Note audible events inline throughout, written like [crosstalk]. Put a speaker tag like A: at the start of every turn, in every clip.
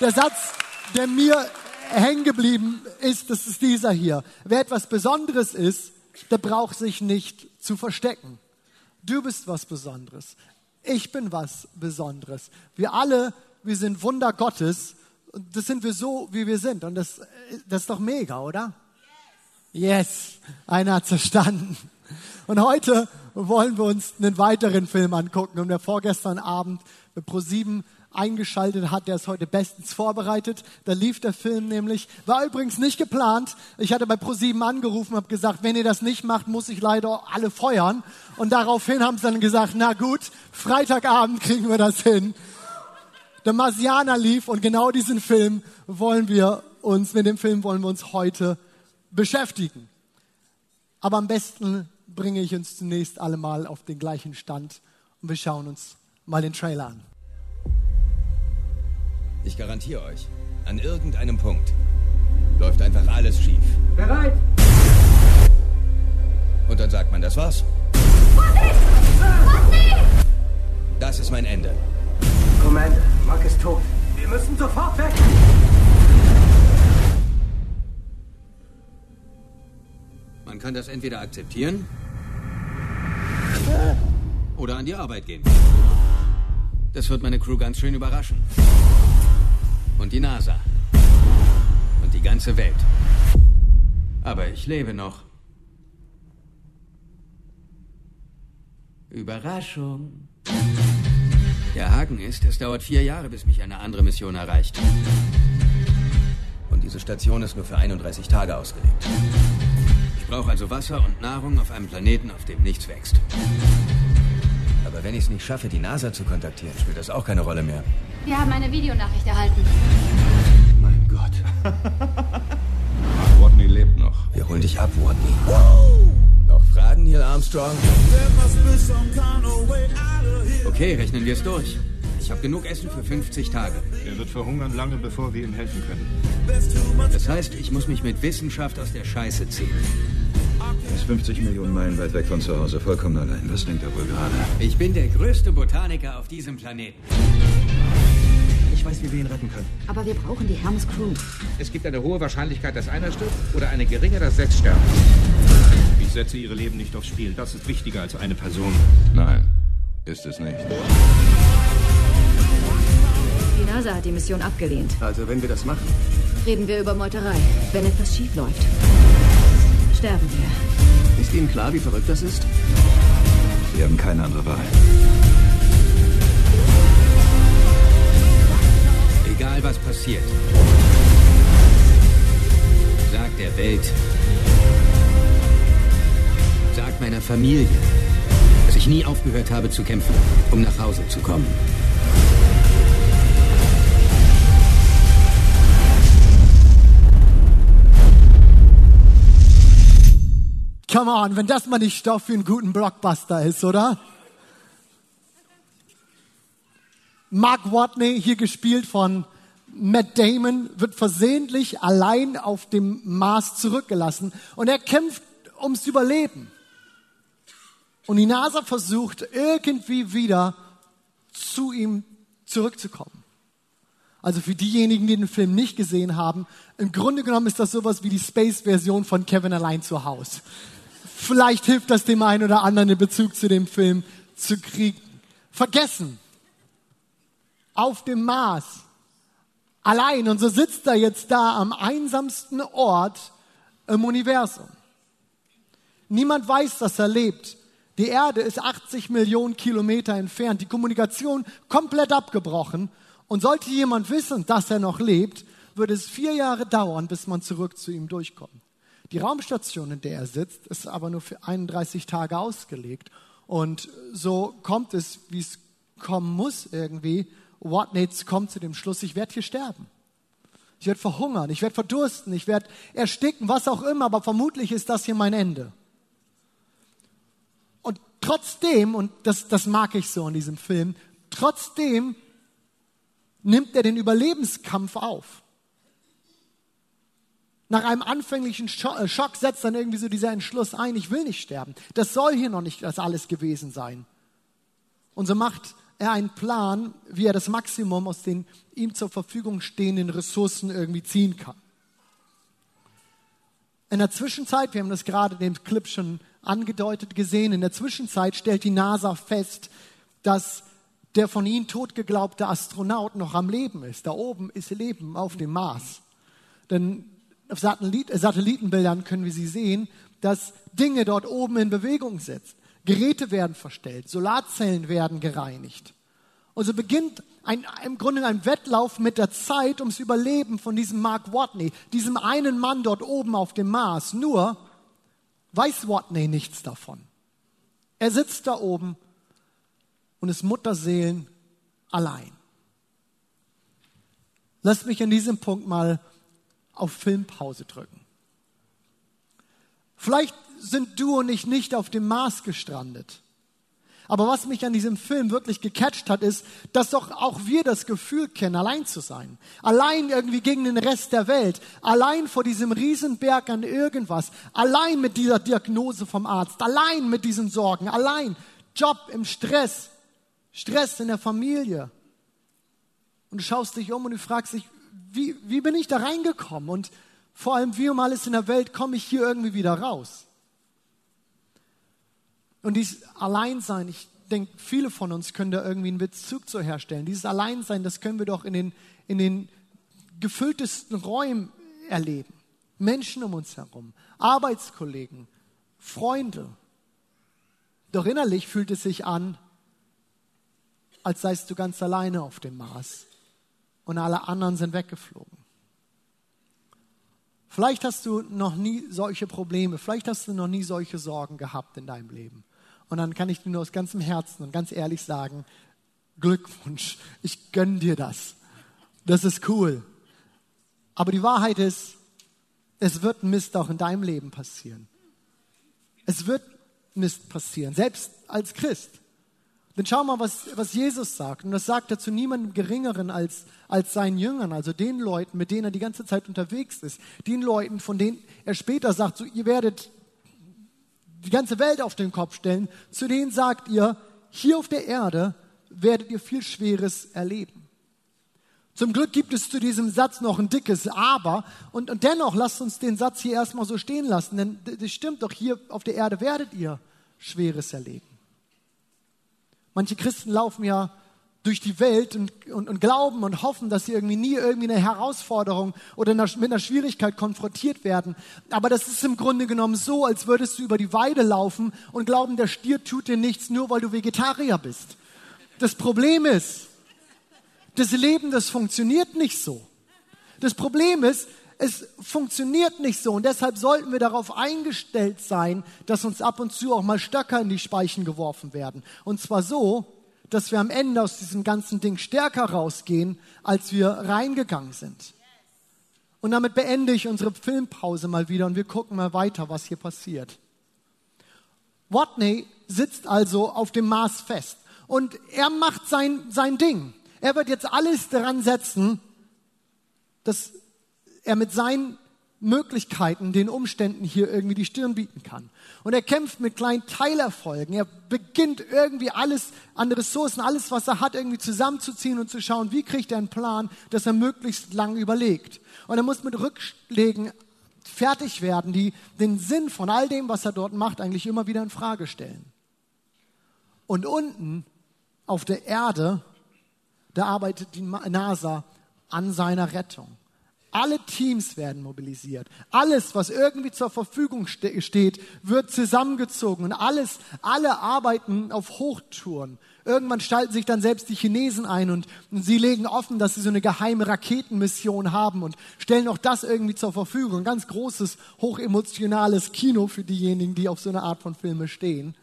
A: der Satz, der mir hängen geblieben ist, das ist dieser hier. Wer etwas Besonderes ist, der braucht sich nicht zu verstecken. Du bist was Besonderes. Ich bin was Besonderes. Wir alle, wir sind Wunder Gottes. Und das sind wir so, wie wir sind. Und das, das ist doch mega, oder? Yes, einer hat verstanden. Und heute wollen wir uns einen weiteren Film angucken. Und der vorgestern Abend pro sieben eingeschaltet hat, der ist heute bestens vorbereitet. Da lief der Film nämlich. War übrigens nicht geplant. Ich hatte bei Pro7 angerufen, habe gesagt, wenn ihr das nicht macht, muss ich leider alle feuern. Und daraufhin haben sie dann gesagt, na gut, Freitagabend kriegen wir das hin. Der Marsianer lief und genau diesen Film wollen wir uns, mit dem Film wollen wir uns heute beschäftigen. Aber am besten bringe ich uns zunächst alle mal auf den gleichen Stand und wir schauen uns mal den Trailer an.
B: Ich garantiere euch, an irgendeinem Punkt läuft einfach alles schief.
C: Bereit!
B: Und dann sagt man, das war's. Das ist mein Ende.
C: Commander, Mark ist tot. Wir müssen sofort weg!
B: Man kann das entweder akzeptieren oder an die Arbeit gehen. Das wird meine Crew ganz schön überraschen. Und die NASA. Und die ganze Welt. Aber ich lebe noch. Überraschung. Der Haken ist, es dauert vier Jahre, bis mich eine andere Mission erreicht. Und diese Station ist nur für 31 Tage ausgelegt. Ich brauche also Wasser und Nahrung auf einem Planeten, auf dem nichts wächst. Aber wenn ich es nicht schaffe, die NASA zu kontaktieren, spielt das auch keine Rolle mehr.
D: Wir haben eine Videonachricht erhalten.
B: Mein Gott. [laughs]
E: Rodney lebt noch.
B: Wir holen dich ab, Rodney. Noch Fragen, Neil Armstrong? Okay, rechnen wir es durch. Ich habe genug Essen für 50 Tage.
E: Er wird verhungern lange, bevor wir ihm helfen können.
B: Das heißt, ich muss mich mit Wissenschaft aus der Scheiße ziehen.
E: Er ist 50 Millionen Meilen weit weg von zu Hause, vollkommen allein. Was denkt er wohl gerade?
B: Ich bin der größte Botaniker auf diesem Planeten.
F: Ich weiß, wie wir ihn retten können.
D: Aber wir brauchen die Hermes Crew.
G: Es gibt eine hohe Wahrscheinlichkeit, dass einer stirbt oder eine geringe, dass sechs sterben.
E: Ich setze ihre Leben nicht aufs Spiel. Das ist wichtiger als eine Person.
H: Nein, ist es nicht.
D: Die NASA hat die Mission abgelehnt.
F: Also, wenn wir das machen,
D: Reden wir über Meuterei. Wenn etwas schief läuft, sterben wir.
F: ist Ihnen klar, wie verrückt das ist?
E: Sie haben keine andere Wahl.
B: Egal was passiert. Sag der Welt. Sag meiner Familie, dass ich nie aufgehört habe zu kämpfen, um nach Hause zu kommen.
A: Come on, wenn das mal nicht Stoff für einen guten Blockbuster ist, oder? Mark Watney, hier gespielt von Matt Damon, wird versehentlich allein auf dem Mars zurückgelassen und er kämpft ums Überleben. Und die NASA versucht irgendwie wieder zu ihm zurückzukommen. Also für diejenigen, die den Film nicht gesehen haben, im Grunde genommen ist das sowas wie die Space-Version von Kevin allein zu Hause. Vielleicht hilft das dem einen oder anderen den Bezug zu dem Film zu kriegen. Vergessen. Auf dem Mars. Allein. Und so sitzt er jetzt da am einsamsten Ort im Universum. Niemand weiß, dass er lebt. Die Erde ist 80 Millionen Kilometer entfernt. Die Kommunikation komplett abgebrochen. Und sollte jemand wissen, dass er noch lebt, würde es vier Jahre dauern, bis man zurück zu ihm durchkommt. Die Raumstation, in der er sitzt, ist aber nur für 31 Tage ausgelegt. Und so kommt es, wie es kommen muss irgendwie. Watnitz kommt zu dem Schluss, ich werde hier sterben. Ich werde verhungern, ich werde verdursten, ich werde ersticken, was auch immer, aber vermutlich ist das hier mein Ende. Und trotzdem, und das, das mag ich so in diesem Film, trotzdem nimmt er den Überlebenskampf auf. Nach einem anfänglichen äh, Schock setzt dann irgendwie so dieser Entschluss ein, ich will nicht sterben. Das soll hier noch nicht das alles gewesen sein. Und so macht er einen Plan, wie er das Maximum aus den ihm zur Verfügung stehenden Ressourcen irgendwie ziehen kann. In der Zwischenzeit, wir haben das gerade in dem Clip schon angedeutet gesehen, in der Zwischenzeit stellt die NASA fest, dass der von ihnen totgeglaubte Astronaut noch am Leben ist. Da oben ist Leben auf dem Mars. Denn auf Satellit Satellitenbildern können wir sie sehen, dass Dinge dort oben in Bewegung setzen. Geräte werden verstellt, Solarzellen werden gereinigt. Und so beginnt ein, im Grunde ein Wettlauf mit der Zeit ums Überleben von diesem Mark Watney, diesem einen Mann dort oben auf dem Mars. Nur weiß Watney nichts davon. Er sitzt da oben und ist Mutterseelen allein. Lasst mich an diesem Punkt mal auf Filmpause drücken. Vielleicht sind du und ich nicht auf dem Mars gestrandet. Aber was mich an diesem Film wirklich gecatcht hat, ist, dass doch auch wir das Gefühl kennen, allein zu sein. Allein irgendwie gegen den Rest der Welt. Allein vor diesem Riesenberg an irgendwas. Allein mit dieser Diagnose vom Arzt. Allein mit diesen Sorgen. Allein Job im Stress. Stress in der Familie. Und du schaust dich um und du fragst dich, wie, wie bin ich da reingekommen? Und vor allem, wie um alles in der Welt komme ich hier irgendwie wieder raus? Und dieses Alleinsein, ich denke, viele von uns können da irgendwie einen Bezug zu herstellen. Dieses Alleinsein, das können wir doch in den, in den gefülltesten Räumen erleben. Menschen um uns herum, Arbeitskollegen, Freunde. Doch innerlich fühlt es sich an, als seist du ganz alleine auf dem Mars und alle anderen sind weggeflogen. Vielleicht hast du noch nie solche Probleme, vielleicht hast du noch nie solche Sorgen gehabt in deinem Leben. Und dann kann ich dir nur aus ganzem Herzen und ganz ehrlich sagen, Glückwunsch, ich gönne dir das. Das ist cool. Aber die Wahrheit ist, es wird Mist auch in deinem Leben passieren. Es wird Mist passieren, selbst als Christ. Denn schau mal, was, was Jesus sagt. Und das sagt er zu niemandem Geringeren als, als seinen Jüngern, also den Leuten, mit denen er die ganze Zeit unterwegs ist. Den Leuten, von denen er später sagt, so, ihr werdet die ganze Welt auf den Kopf stellen, zu denen sagt ihr, hier auf der Erde werdet ihr viel Schweres erleben. Zum Glück gibt es zu diesem Satz noch ein dickes Aber. Und, und dennoch lasst uns den Satz hier erstmal so stehen lassen, denn das stimmt doch, hier auf der Erde werdet ihr Schweres erleben. Manche Christen laufen ja durch die Welt und, und, und, glauben und hoffen, dass sie irgendwie nie irgendwie eine Herausforderung oder mit einer Schwierigkeit konfrontiert werden. Aber das ist im Grunde genommen so, als würdest du über die Weide laufen und glauben, der Stier tut dir nichts, nur weil du Vegetarier bist. Das Problem ist, das Leben, das funktioniert nicht so. Das Problem ist, es funktioniert nicht so und deshalb sollten wir darauf eingestellt sein, dass uns ab und zu auch mal Stöcker in die Speichen geworfen werden. Und zwar so, dass wir am Ende aus diesem ganzen Ding stärker rausgehen, als wir reingegangen sind. Und damit beende ich unsere Filmpause mal wieder und wir gucken mal weiter, was hier passiert. Watney sitzt also auf dem Mars fest und er macht sein, sein Ding. Er wird jetzt alles daran setzen, dass er mit seinen Möglichkeiten, den Umständen hier irgendwie die Stirn bieten kann. Und er kämpft mit kleinen Teilerfolgen. Er beginnt irgendwie alles an Ressourcen, alles, was er hat, irgendwie zusammenzuziehen und zu schauen, wie kriegt er einen Plan, dass er möglichst lang überlegt. Und er muss mit Rückschlägen fertig werden, die den Sinn von all dem, was er dort macht, eigentlich immer wieder in Frage stellen. Und unten auf der Erde, da arbeitet die NASA an seiner Rettung. Alle Teams werden mobilisiert. Alles, was irgendwie zur Verfügung ste steht, wird zusammengezogen und alles, alle arbeiten auf Hochtouren. Irgendwann schalten sich dann selbst die Chinesen ein und, und sie legen offen, dass sie so eine geheime Raketenmission haben und stellen auch das irgendwie zur Verfügung. Ein ganz großes, hochemotionales Kino für diejenigen, die auf so eine Art von Filme stehen.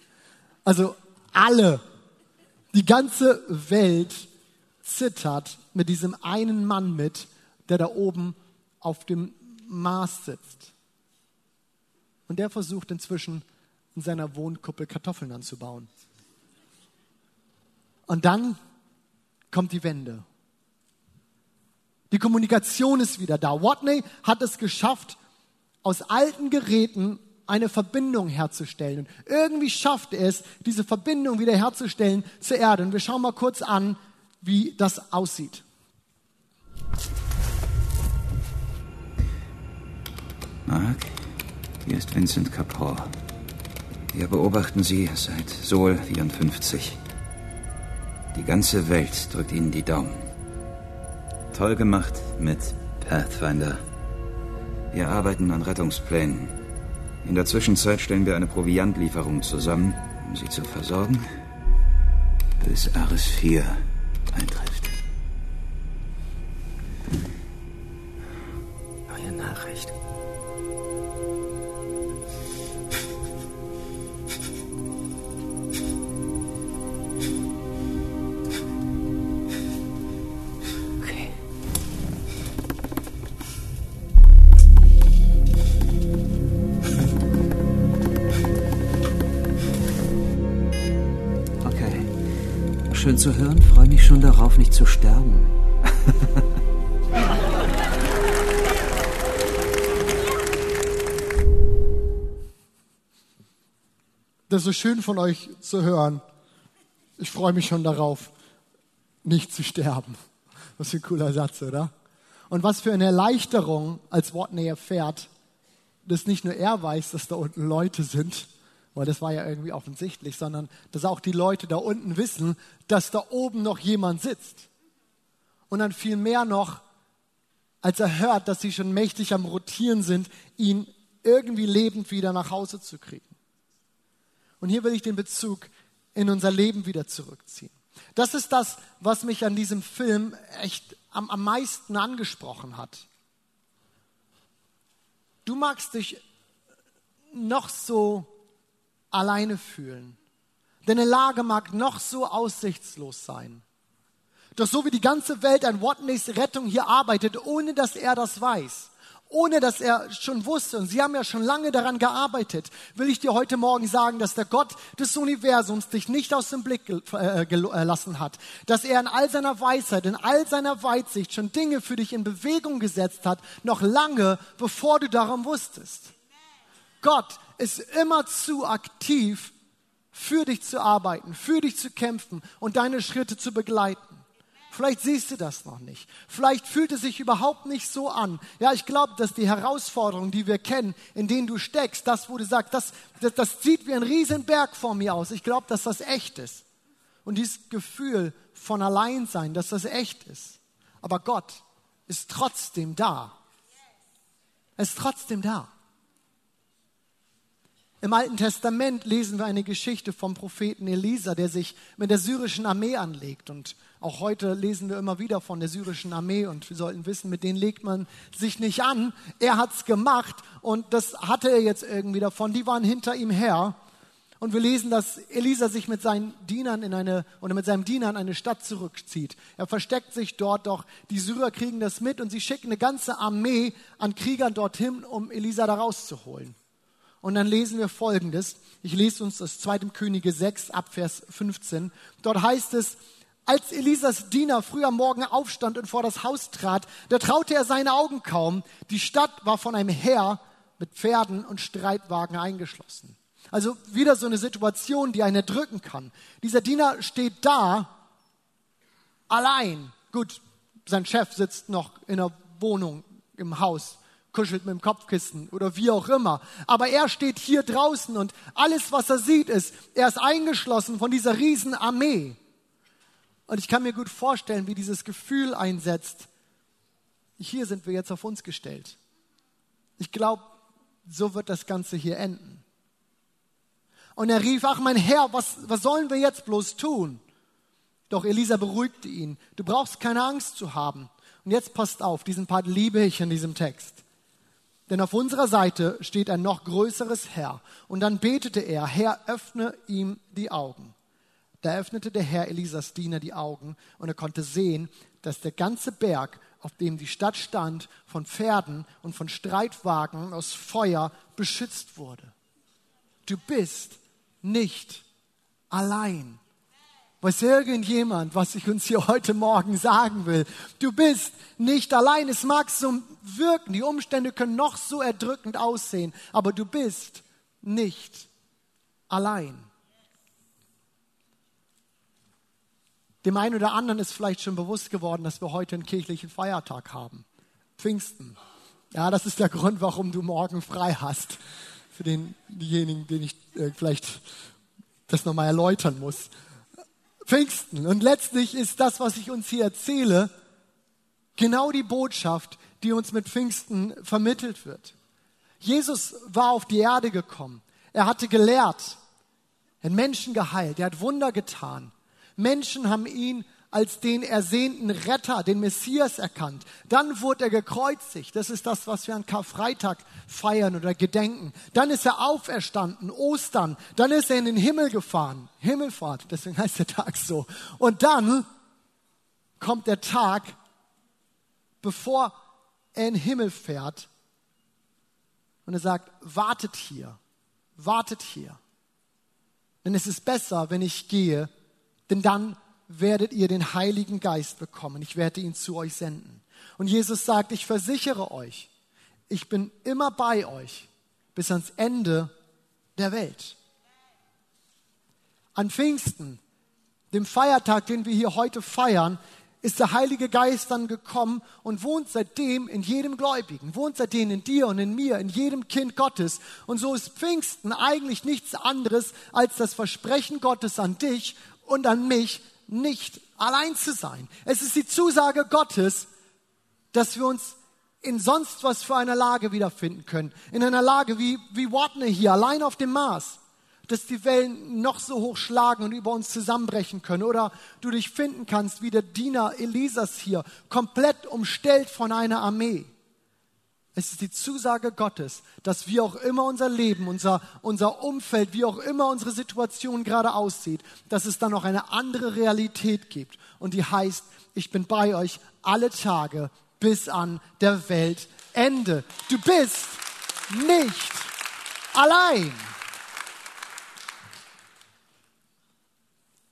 A: Also alle, die ganze Welt zittert mit diesem einen Mann mit, der da oben auf dem Mars sitzt. Und der versucht inzwischen in seiner Wohnkuppel Kartoffeln anzubauen. Und dann kommt die Wende. Die Kommunikation ist wieder da. Watney hat es geschafft, aus alten Geräten eine Verbindung herzustellen. Und irgendwie schafft er es, diese Verbindung wieder herzustellen zur Erde. Und wir schauen mal kurz an, wie das aussieht.
I: Mark, hier ist Vincent Kapoor. Wir beobachten Sie seit Sol 54. Die ganze Welt drückt Ihnen die Daumen. Toll gemacht mit Pathfinder. Wir arbeiten an Rettungsplänen. In der Zwischenzeit stellen wir eine Proviantlieferung zusammen, um Sie zu versorgen, bis Ares 4 eintrifft.
J: Zu hören. Freue mich schon darauf, nicht zu sterben.
A: Das ist so schön von euch zu hören. Ich freue mich schon darauf, nicht zu sterben. Was für ein cooler Satz, oder? Und was für eine Erleichterung, als Watney erfährt, dass nicht nur er weiß, dass da unten Leute sind, weil das war ja irgendwie offensichtlich, sondern dass auch die Leute da unten wissen, dass da oben noch jemand sitzt. Und dann viel mehr noch, als er hört, dass sie schon mächtig am Rotieren sind, ihn irgendwie lebend wieder nach Hause zu kriegen. Und hier will ich den Bezug in unser Leben wieder zurückziehen. Das ist das, was mich an diesem Film echt am, am meisten angesprochen hat. Du magst dich noch so alleine fühlen. Deine Lage mag noch so aussichtslos sein. Doch so wie die ganze Welt an Watneys Rettung hier arbeitet, ohne dass er das weiß, ohne dass er schon wusste, und sie haben ja schon lange daran gearbeitet, will ich dir heute Morgen sagen, dass der Gott des Universums dich nicht aus dem Blick äh, gelassen hat, dass er in all seiner Weisheit, in all seiner Weitsicht schon Dinge für dich in Bewegung gesetzt hat, noch lange bevor du darum wusstest. Gott ist immer zu aktiv, für dich zu arbeiten, für dich zu kämpfen und deine Schritte zu begleiten. Vielleicht siehst du das noch nicht. Vielleicht fühlt es sich überhaupt nicht so an. Ja, ich glaube, dass die Herausforderungen, die wir kennen, in denen du steckst, das, wo du sagst, das, das, das sieht wie ein Riesenberg vor mir aus. Ich glaube, dass das echt ist. Und dieses Gefühl von Alleinsein, dass das echt ist. Aber Gott ist trotzdem da. Er ist trotzdem da. Im Alten Testament lesen wir eine Geschichte vom Propheten Elisa, der sich mit der syrischen Armee anlegt. Und auch heute lesen wir immer wieder von der syrischen Armee und wir sollten wissen, mit denen legt man sich nicht an. Er hat's gemacht und das hatte er jetzt irgendwie davon. Die waren hinter ihm her. Und wir lesen, dass Elisa sich mit seinen Dienern in eine, oder mit seinem Diener in eine Stadt zurückzieht. Er versteckt sich dort, doch die Syrer kriegen das mit und sie schicken eine ganze Armee an Kriegern dorthin, um Elisa da rauszuholen. Und dann lesen wir Folgendes. Ich lese uns das 2. Könige 6 ab Vers 15. Dort heißt es, als Elisas Diener früh am Morgen aufstand und vor das Haus trat, da traute er seine Augen kaum. Die Stadt war von einem Heer mit Pferden und Streitwagen eingeschlossen. Also wieder so eine Situation, die einen erdrücken kann. Dieser Diener steht da, allein. Gut, sein Chef sitzt noch in der Wohnung, im Haus kuschelt mit dem Kopfkissen oder wie auch immer. Aber er steht hier draußen und alles, was er sieht, ist, er ist eingeschlossen von dieser riesen Armee. Und ich kann mir gut vorstellen, wie dieses Gefühl einsetzt. Hier sind wir jetzt auf uns gestellt. Ich glaube, so wird das Ganze hier enden. Und er rief, ach mein Herr, was, was sollen wir jetzt bloß tun? Doch Elisa beruhigte ihn. Du brauchst keine Angst zu haben. Und jetzt passt auf, diesen Part liebe ich in diesem Text. Denn auf unserer Seite steht ein noch größeres Herr. Und dann betete er, Herr, öffne ihm die Augen. Da öffnete der Herr Elisas Diener die Augen und er konnte sehen, dass der ganze Berg, auf dem die Stadt stand, von Pferden und von Streitwagen aus Feuer beschützt wurde. Du bist nicht allein. Weiß irgendjemand, was ich uns hier heute Morgen sagen will? Du bist nicht allein. Es mag so wirken, die Umstände können noch so erdrückend aussehen, aber du bist nicht allein. Dem einen oder anderen ist vielleicht schon bewusst geworden, dass wir heute einen kirchlichen Feiertag haben. Pfingsten. Ja, das ist der Grund, warum du morgen frei hast. Für den, diejenigen, den ich äh, vielleicht das nochmal erläutern muss. Pfingsten. Und letztlich ist das, was ich uns hier erzähle, genau die Botschaft, die uns mit Pfingsten vermittelt wird. Jesus war auf die Erde gekommen. Er hatte gelehrt. Er hat Menschen geheilt. Er hat Wunder getan. Menschen haben ihn als den ersehnten Retter, den Messias erkannt. Dann wurde er gekreuzigt. Das ist das, was wir an Karfreitag feiern oder gedenken. Dann ist er auferstanden, Ostern. Dann ist er in den Himmel gefahren. Himmelfahrt, deswegen heißt der Tag so. Und dann kommt der Tag, bevor er in den Himmel fährt. Und er sagt, wartet hier, wartet hier. Denn es ist besser, wenn ich gehe, denn dann werdet ihr den Heiligen Geist bekommen. Ich werde ihn zu euch senden. Und Jesus sagt, ich versichere euch, ich bin immer bei euch bis ans Ende der Welt. An Pfingsten, dem Feiertag, den wir hier heute feiern, ist der Heilige Geist dann gekommen und wohnt seitdem in jedem Gläubigen, wohnt seitdem in dir und in mir, in jedem Kind Gottes. Und so ist Pfingsten eigentlich nichts anderes als das Versprechen Gottes an dich und an mich, nicht allein zu sein. Es ist die Zusage Gottes, dass wir uns in sonst was für einer Lage wiederfinden können. In einer Lage wie, wie Watney hier, allein auf dem Mars. Dass die Wellen noch so hoch schlagen und über uns zusammenbrechen können. Oder du dich finden kannst wie der Diener Elisas hier, komplett umstellt von einer Armee. Es ist die Zusage Gottes, dass wie auch immer unser Leben, unser, unser Umfeld, wie auch immer unsere Situation gerade aussieht, dass es dann noch eine andere Realität gibt. Und die heißt, ich bin bei euch alle Tage bis an der Weltende. Du bist nicht allein.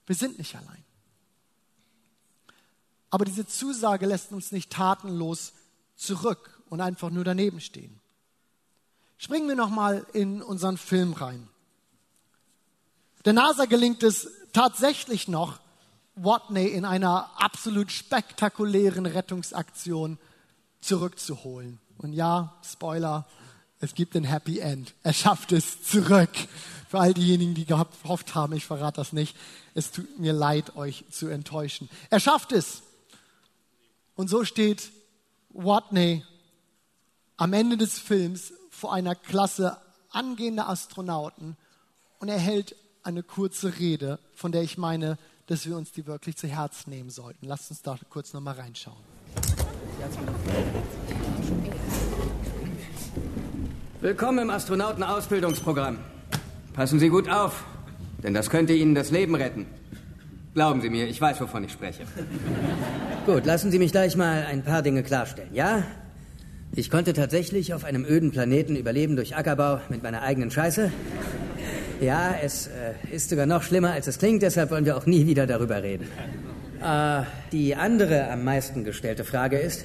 A: Wir sind nicht allein. Aber diese Zusage lässt uns nicht tatenlos zurück und einfach nur daneben stehen. Springen wir nochmal in unseren Film rein. Der NASA gelingt es tatsächlich noch, Watney in einer absolut spektakulären Rettungsaktion zurückzuholen. Und ja, Spoiler, es gibt ein Happy End. Er schafft es zurück. Für all diejenigen, die gehofft haben, ich verrate das nicht. Es tut mir leid, euch zu enttäuschen. Er schafft es. Und so steht Watney am Ende des Films vor einer Klasse angehender Astronauten und er hält eine kurze Rede, von der ich meine, dass wir uns die wirklich zu Herzen nehmen sollten. Lasst uns da kurz nochmal reinschauen.
B: Willkommen im Astronautenausbildungsprogramm. Passen Sie gut auf, denn das könnte Ihnen das Leben retten. Glauben Sie mir, ich weiß, wovon ich spreche.
K: Gut, lassen Sie mich gleich mal ein paar Dinge klarstellen, ja? Ich konnte tatsächlich auf einem öden Planeten überleben durch Ackerbau mit meiner eigenen Scheiße. Ja, es äh, ist sogar noch schlimmer, als es klingt, deshalb wollen wir auch nie wieder darüber reden. Äh, die andere am meisten gestellte Frage ist,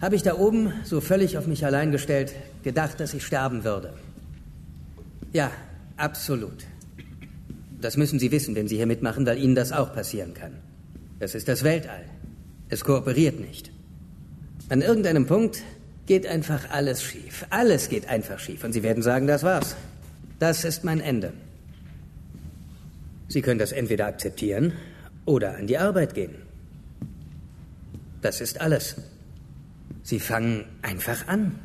K: habe ich da oben, so völlig auf mich allein gestellt, gedacht, dass ich sterben würde? Ja, absolut. Das müssen Sie wissen, wenn Sie hier mitmachen, weil Ihnen das auch passieren kann. Das ist das Weltall. Es kooperiert nicht. An irgendeinem Punkt geht einfach alles schief. Alles geht einfach schief. Und Sie werden sagen, das war's. Das ist mein Ende. Sie können das entweder akzeptieren oder an die Arbeit gehen. Das ist alles. Sie fangen einfach an.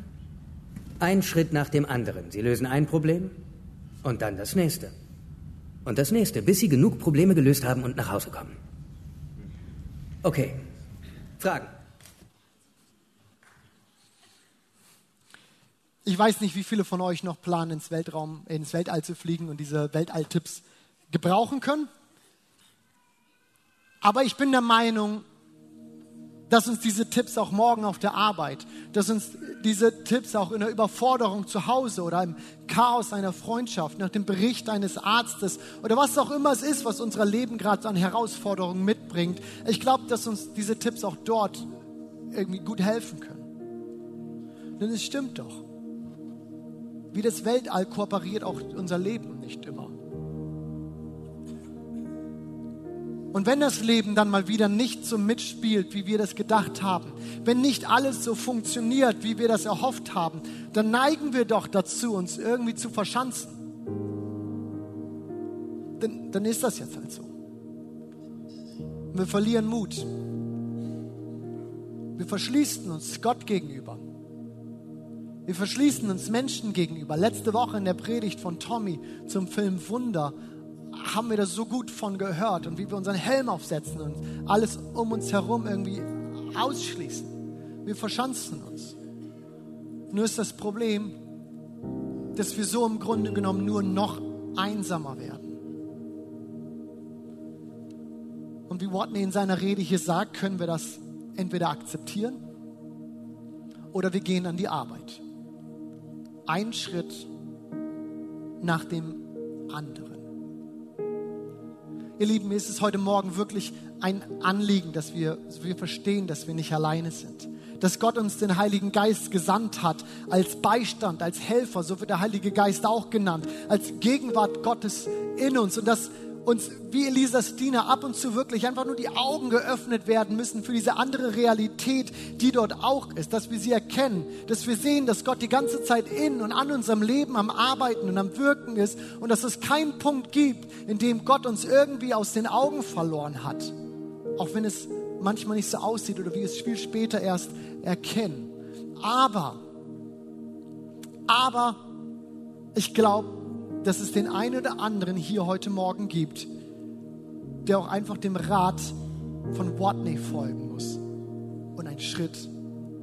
K: Ein Schritt nach dem anderen. Sie lösen ein Problem und dann das nächste. Und das nächste, bis Sie genug Probleme gelöst haben und nach Hause kommen. Okay. Fragen?
A: Ich weiß nicht, wie viele von euch noch planen, ins Weltraum, ins Weltall zu fliegen und diese Weltalltipps gebrauchen können. Aber ich bin der Meinung, dass uns diese Tipps auch morgen auf der Arbeit, dass uns diese Tipps auch in der Überforderung zu Hause oder im Chaos einer Freundschaft, nach dem Bericht eines Arztes oder was auch immer es ist, was unser Leben gerade an Herausforderungen mitbringt, ich glaube, dass uns diese Tipps auch dort irgendwie gut helfen können. Denn es stimmt doch. Wie das Weltall kooperiert auch unser Leben nicht immer. Und wenn das Leben dann mal wieder nicht so mitspielt, wie wir das gedacht haben, wenn nicht alles so funktioniert, wie wir das erhofft haben, dann neigen wir doch dazu, uns irgendwie zu verschanzen. Dann, dann ist das jetzt halt so. Wir verlieren Mut. Wir verschließen uns Gott gegenüber. Wir verschließen uns Menschen gegenüber. Letzte Woche in der Predigt von Tommy zum Film Wunder haben wir das so gut von gehört und wie wir unseren Helm aufsetzen und alles um uns herum irgendwie ausschließen. Wir verschanzen uns. Nur ist das Problem, dass wir so im Grunde genommen nur noch einsamer werden. Und wie Watney in seiner Rede hier sagt, können wir das entweder akzeptieren oder wir gehen an die Arbeit. Ein Schritt nach dem anderen. Ihr Lieben, mir ist es heute Morgen wirklich ein Anliegen, dass wir, wir verstehen, dass wir nicht alleine sind. Dass Gott uns den Heiligen Geist gesandt hat als Beistand, als Helfer, so wird der Heilige Geist auch genannt, als Gegenwart Gottes in uns. Und dass uns wie Elisas Diener ab und zu wirklich einfach nur die Augen geöffnet werden müssen für diese andere Realität, die dort auch ist, dass wir sie erkennen, dass wir sehen, dass Gott die ganze Zeit in und an unserem Leben am Arbeiten und am Wirken ist und dass es keinen Punkt gibt, in dem Gott uns irgendwie aus den Augen verloren hat, auch wenn es manchmal nicht so aussieht oder wir es viel später erst erkennen. Aber, aber ich glaube, dass es den einen oder anderen hier heute Morgen gibt, der auch einfach dem Rat von Watney folgen muss und einen Schritt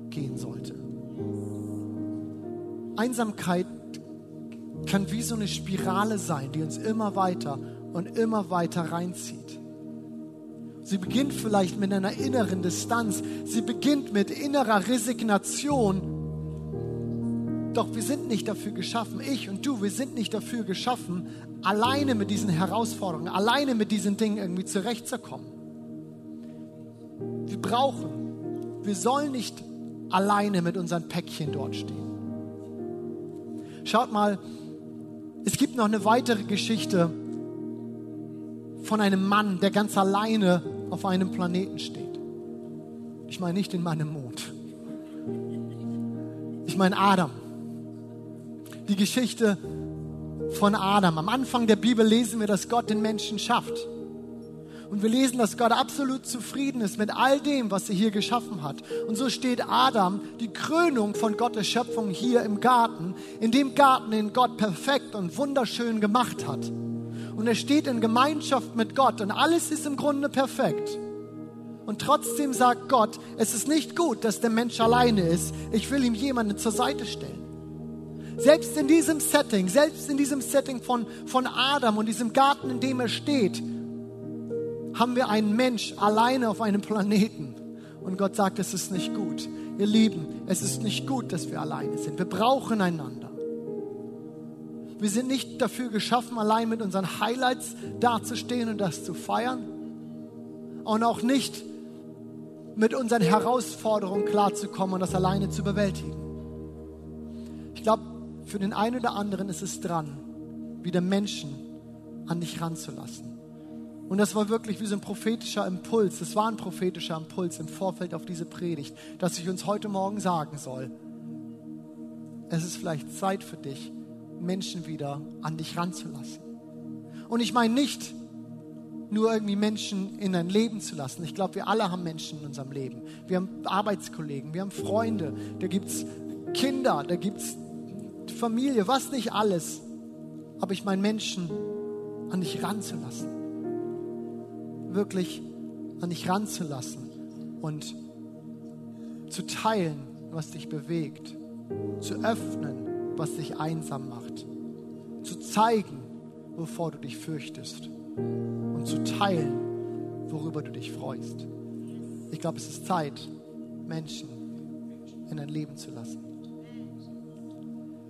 A: gehen sollte. Einsamkeit kann wie so eine Spirale sein, die uns immer weiter und immer weiter reinzieht. Sie beginnt vielleicht mit einer inneren Distanz. Sie beginnt mit innerer Resignation doch wir sind nicht dafür geschaffen, ich und du, wir sind nicht dafür geschaffen, alleine mit diesen Herausforderungen, alleine mit diesen Dingen irgendwie zurechtzukommen. Wir brauchen, wir sollen nicht alleine mit unseren Päckchen dort stehen. Schaut mal, es gibt noch eine weitere Geschichte von einem Mann, der ganz alleine auf einem Planeten steht. Ich meine nicht in meinem Mond. Ich meine Adam die Geschichte von Adam. Am Anfang der Bibel lesen wir, dass Gott den Menschen schafft. Und wir lesen, dass Gott absolut zufrieden ist mit all dem, was er hier geschaffen hat. Und so steht Adam, die Krönung von Gottes Schöpfung hier im Garten, in dem Garten, den Gott perfekt und wunderschön gemacht hat. Und er steht in Gemeinschaft mit Gott und alles ist im Grunde perfekt. Und trotzdem sagt Gott, es ist nicht gut, dass der Mensch alleine ist. Ich will ihm jemanden zur Seite stellen. Selbst in diesem Setting, selbst in diesem Setting von, von Adam und diesem Garten, in dem er steht, haben wir einen Mensch alleine auf einem Planeten. Und Gott sagt, es ist nicht gut. Ihr Lieben, es ist nicht gut, dass wir alleine sind. Wir brauchen einander. Wir sind nicht dafür geschaffen, allein mit unseren Highlights dazustehen und das zu feiern. Und auch nicht mit unseren Herausforderungen klarzukommen und das alleine zu bewältigen. Für den einen oder anderen ist es dran, wieder Menschen an dich ranzulassen. Und das war wirklich wie so ein prophetischer Impuls. Das war ein prophetischer Impuls im Vorfeld auf diese Predigt, dass ich uns heute Morgen sagen soll, es ist vielleicht Zeit für dich, Menschen wieder an dich ranzulassen. Und ich meine nicht nur irgendwie Menschen in dein Leben zu lassen. Ich glaube, wir alle haben Menschen in unserem Leben. Wir haben Arbeitskollegen, wir haben Freunde, da gibt es Kinder, da gibt es Familie, was nicht alles. Aber ich meine, Menschen an dich ranzulassen. Wirklich an dich ranzulassen und zu teilen, was dich bewegt. Zu öffnen, was dich einsam macht. Zu zeigen, wovor du dich fürchtest. Und zu teilen, worüber du dich freust. Ich glaube, es ist Zeit, Menschen in dein Leben zu lassen.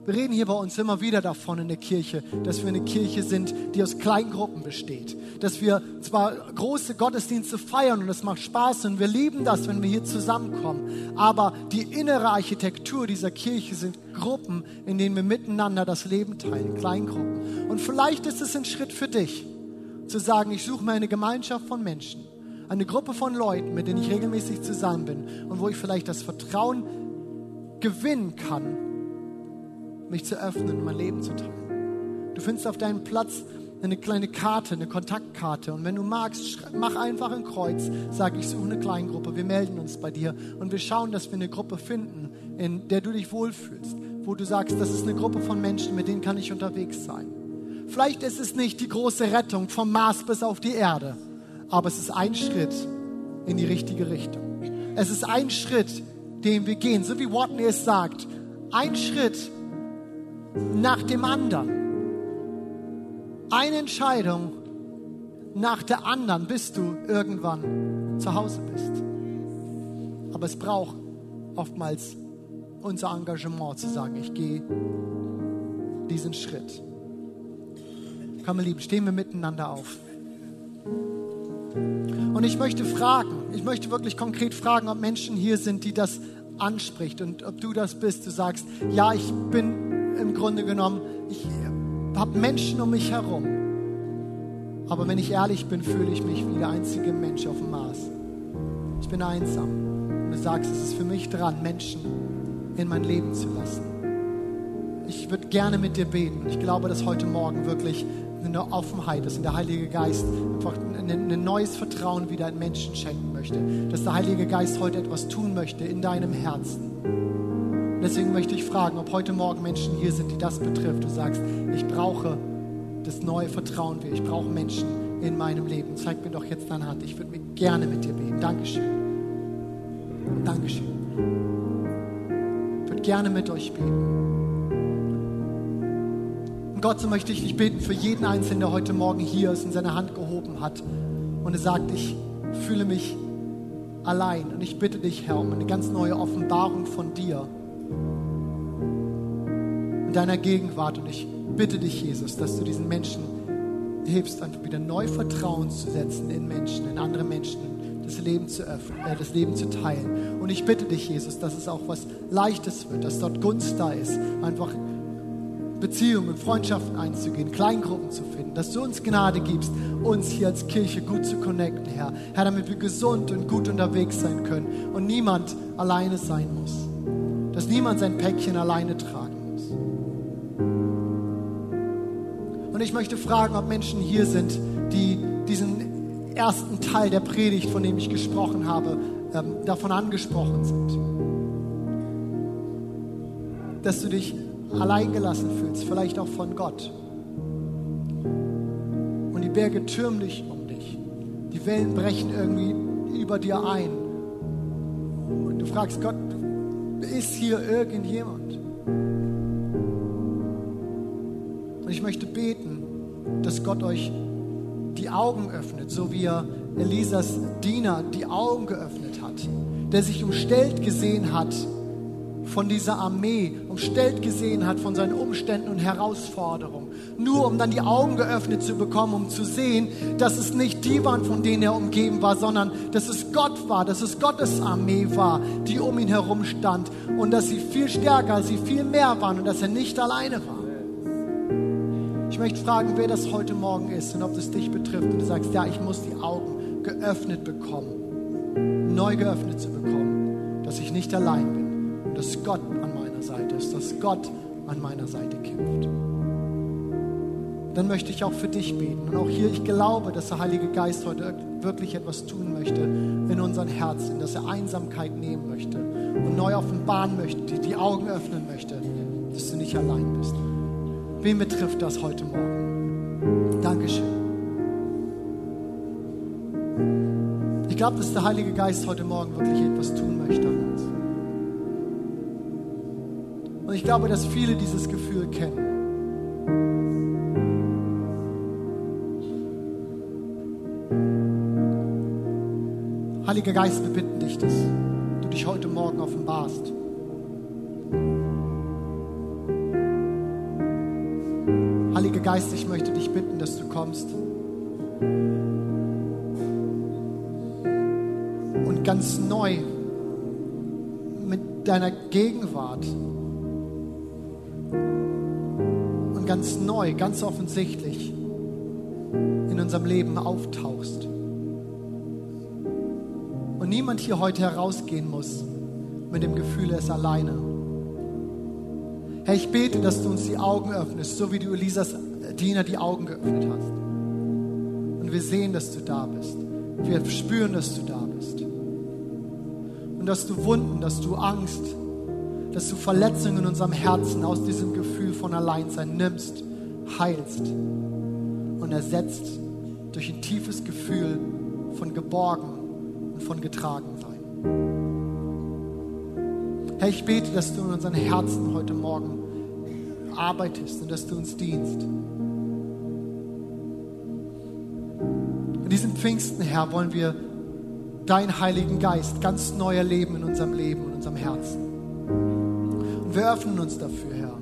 A: Wir reden hier bei uns immer wieder davon in der Kirche, dass wir eine Kirche sind, die aus Kleingruppen besteht. Dass wir zwar große Gottesdienste feiern und es macht Spaß und wir lieben das, wenn wir hier zusammenkommen. Aber die innere Architektur dieser Kirche sind Gruppen, in denen wir miteinander das Leben teilen, Kleingruppen. Und vielleicht ist es ein Schritt für dich, zu sagen, ich suche mir eine Gemeinschaft von Menschen, eine Gruppe von Leuten, mit denen ich regelmäßig zusammen bin und wo ich vielleicht das Vertrauen gewinnen kann, mich zu öffnen und mein Leben zu teilen. Du findest auf deinem Platz eine kleine Karte, eine Kontaktkarte. Und wenn du magst, mach einfach ein Kreuz. Sag, ich suche eine Kleingruppe. Wir melden uns bei dir und wir schauen, dass wir eine Gruppe finden, in der du dich wohlfühlst. Wo du sagst, das ist eine Gruppe von Menschen, mit denen kann ich unterwegs sein. Vielleicht ist es nicht die große Rettung vom Mars bis auf die Erde, aber es ist ein Schritt in die richtige Richtung. Es ist ein Schritt, den wir gehen. So wie Watney es sagt, ein Schritt nach dem anderen. Eine Entscheidung nach der anderen, bis du irgendwann zu Hause bist. Aber es braucht oftmals unser Engagement zu sagen, ich gehe diesen Schritt. Komm, meine Lieben, stehen wir miteinander auf. Und ich möchte fragen, ich möchte wirklich konkret fragen, ob Menschen hier sind, die das anspricht und ob du das bist. Du sagst, ja, ich bin im Grunde genommen, ich habe Menschen um mich herum. Aber wenn ich ehrlich bin, fühle ich mich wie der einzige Mensch auf dem Mars. Ich bin einsam. Und du sagst, es ist für mich dran, Menschen in mein Leben zu lassen. Ich würde gerne mit dir beten. Ich glaube, dass heute Morgen wirklich eine Offenheit ist und der Heilige Geist einfach ein, ein neues Vertrauen wieder in Menschen schenken möchte. Dass der Heilige Geist heute etwas tun möchte in deinem Herzen. Und deswegen möchte ich fragen, ob heute Morgen Menschen hier sind, die das betrifft. Du sagst, ich brauche das neue Vertrauen wieder. Ich brauche Menschen in meinem Leben. Zeig mir doch jetzt deine Hand. Ich würde mir gerne mit dir beten. Dankeschön. Dankeschön. Ich würde gerne mit euch beten. Und Gott, so möchte ich dich beten für jeden Einzelnen, der heute Morgen hier ist und seine Hand gehoben hat und er sagt, ich fühle mich allein. Und ich bitte dich, Herr, um eine ganz neue Offenbarung von dir in deiner Gegenwart. Und ich bitte dich, Jesus, dass du diesen Menschen hilfst, einfach wieder neu Vertrauen zu setzen in Menschen, in andere Menschen, das Leben zu öffnen, äh, das Leben zu teilen. Und ich bitte dich, Jesus, dass es auch was Leichtes wird, dass dort Gunst da ist, einfach Beziehungen, Freundschaften einzugehen, Kleingruppen zu finden, dass du uns Gnade gibst, uns hier als Kirche gut zu connecten, Herr. Herr, damit wir gesund und gut unterwegs sein können und niemand alleine sein muss. Dass niemand sein Päckchen alleine tragen Und ich möchte fragen, ob Menschen hier sind, die diesen ersten Teil der Predigt, von dem ich gesprochen habe, ähm, davon angesprochen sind. Dass du dich alleingelassen fühlst, vielleicht auch von Gott. Und die Berge türmen dich um dich. Die Wellen brechen irgendwie über dir ein. Und du fragst Gott, ist hier irgendjemand? Ich möchte beten, dass Gott euch die Augen öffnet, so wie er Elisas Diener die Augen geöffnet hat, der sich umstellt gesehen hat von dieser Armee umstellt gesehen hat von seinen Umständen und Herausforderungen. Nur um dann die Augen geöffnet zu bekommen, um zu sehen, dass es nicht die waren, von denen er umgeben war, sondern dass es Gott war, dass es Gottes Armee war, die um ihn herum stand und dass sie viel stärker, sie viel mehr waren und dass er nicht alleine war. Ich möchte fragen, wer das heute Morgen ist und ob das dich betrifft und du sagst, ja, ich muss die Augen geöffnet bekommen, neu geöffnet zu bekommen, dass ich nicht allein bin dass Gott an meiner Seite ist, dass Gott an meiner Seite kämpft. Dann möchte ich auch für dich beten. Und auch hier, ich glaube, dass der Heilige Geist heute wirklich etwas tun möchte in unseren Herzen, dass er Einsamkeit nehmen möchte und neu offenbaren möchte, die Augen öffnen möchte, dass du nicht allein bist. Wen betrifft das heute Morgen? Dankeschön. Ich glaube, dass der Heilige Geist heute Morgen wirklich etwas tun möchte an uns. Und ich glaube, dass viele dieses Gefühl kennen. Heiliger Geist, wir bitten dich, dass du dich heute Morgen offenbarst. Heiliger Geist, ich möchte dich bitten, dass du kommst und ganz neu mit deiner Gegenwart und ganz neu, ganz offensichtlich in unserem Leben auftauchst. Und niemand hier heute herausgehen muss mit dem Gefühl, er ist alleine. Herr, ich bete, dass du uns die Augen öffnest, so wie du Elisas Diener die Augen geöffnet hast. Und wir sehen, dass du da bist. Wir spüren, dass du da bist. Und dass du Wunden, dass du Angst, dass du Verletzungen in unserem Herzen aus diesem Gefühl von Alleinsein nimmst, heilst und ersetzt durch ein tiefes Gefühl von geborgen und von getragen sein. Herr, ich bete, dass du in unseren Herzen heute Morgen arbeitest und dass du uns dienst. In diesem Pfingsten, Herr, wollen wir deinen Heiligen Geist ganz neu erleben in unserem Leben und unserem Herzen. Und wir öffnen uns dafür, Herr.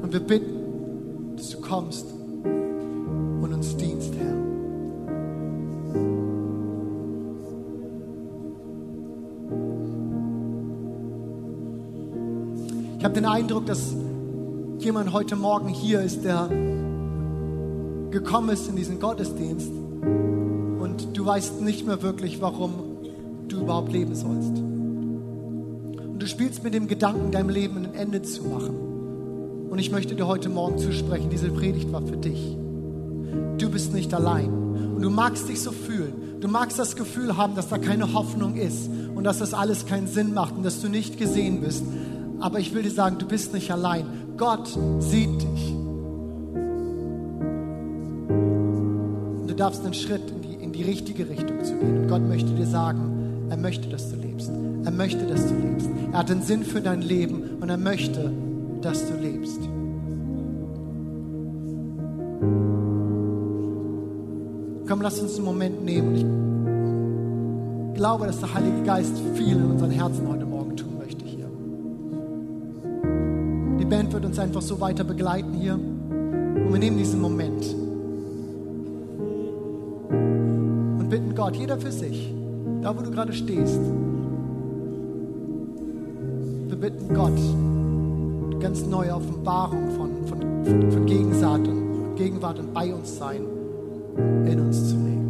A: Und wir bitten, dass du kommst und uns dienst, Herr. Ich habe den Eindruck, dass jemand heute Morgen hier ist, der gekommen ist in diesen Gottesdienst und du weißt nicht mehr wirklich, warum du überhaupt leben sollst. Und du spielst mit dem Gedanken, deinem Leben ein Ende zu machen. Und ich möchte dir heute Morgen zusprechen, diese Predigt war für dich. Du bist nicht allein. Und du magst dich so fühlen. Du magst das Gefühl haben, dass da keine Hoffnung ist und dass das alles keinen Sinn macht und dass du nicht gesehen bist. Aber ich will dir sagen, du bist nicht allein. Gott sieht dich. Und du darfst einen Schritt in die, in die richtige Richtung zu gehen. Und Gott möchte dir sagen, er möchte, dass du lebst. Er möchte, dass du lebst. Er hat einen Sinn für dein Leben und er möchte, dass du lebst. Komm, lass uns einen Moment nehmen. Ich glaube, dass der Heilige Geist viel in unseren Herzen heute wird uns einfach so weiter begleiten hier. Und wir nehmen diesen Moment und bitten Gott, jeder für sich, da wo du gerade stehst, wir bitten Gott, ganz neue Offenbarung von, von, von, Gegenwart, und, Gegenwart und bei uns sein in uns zu legen.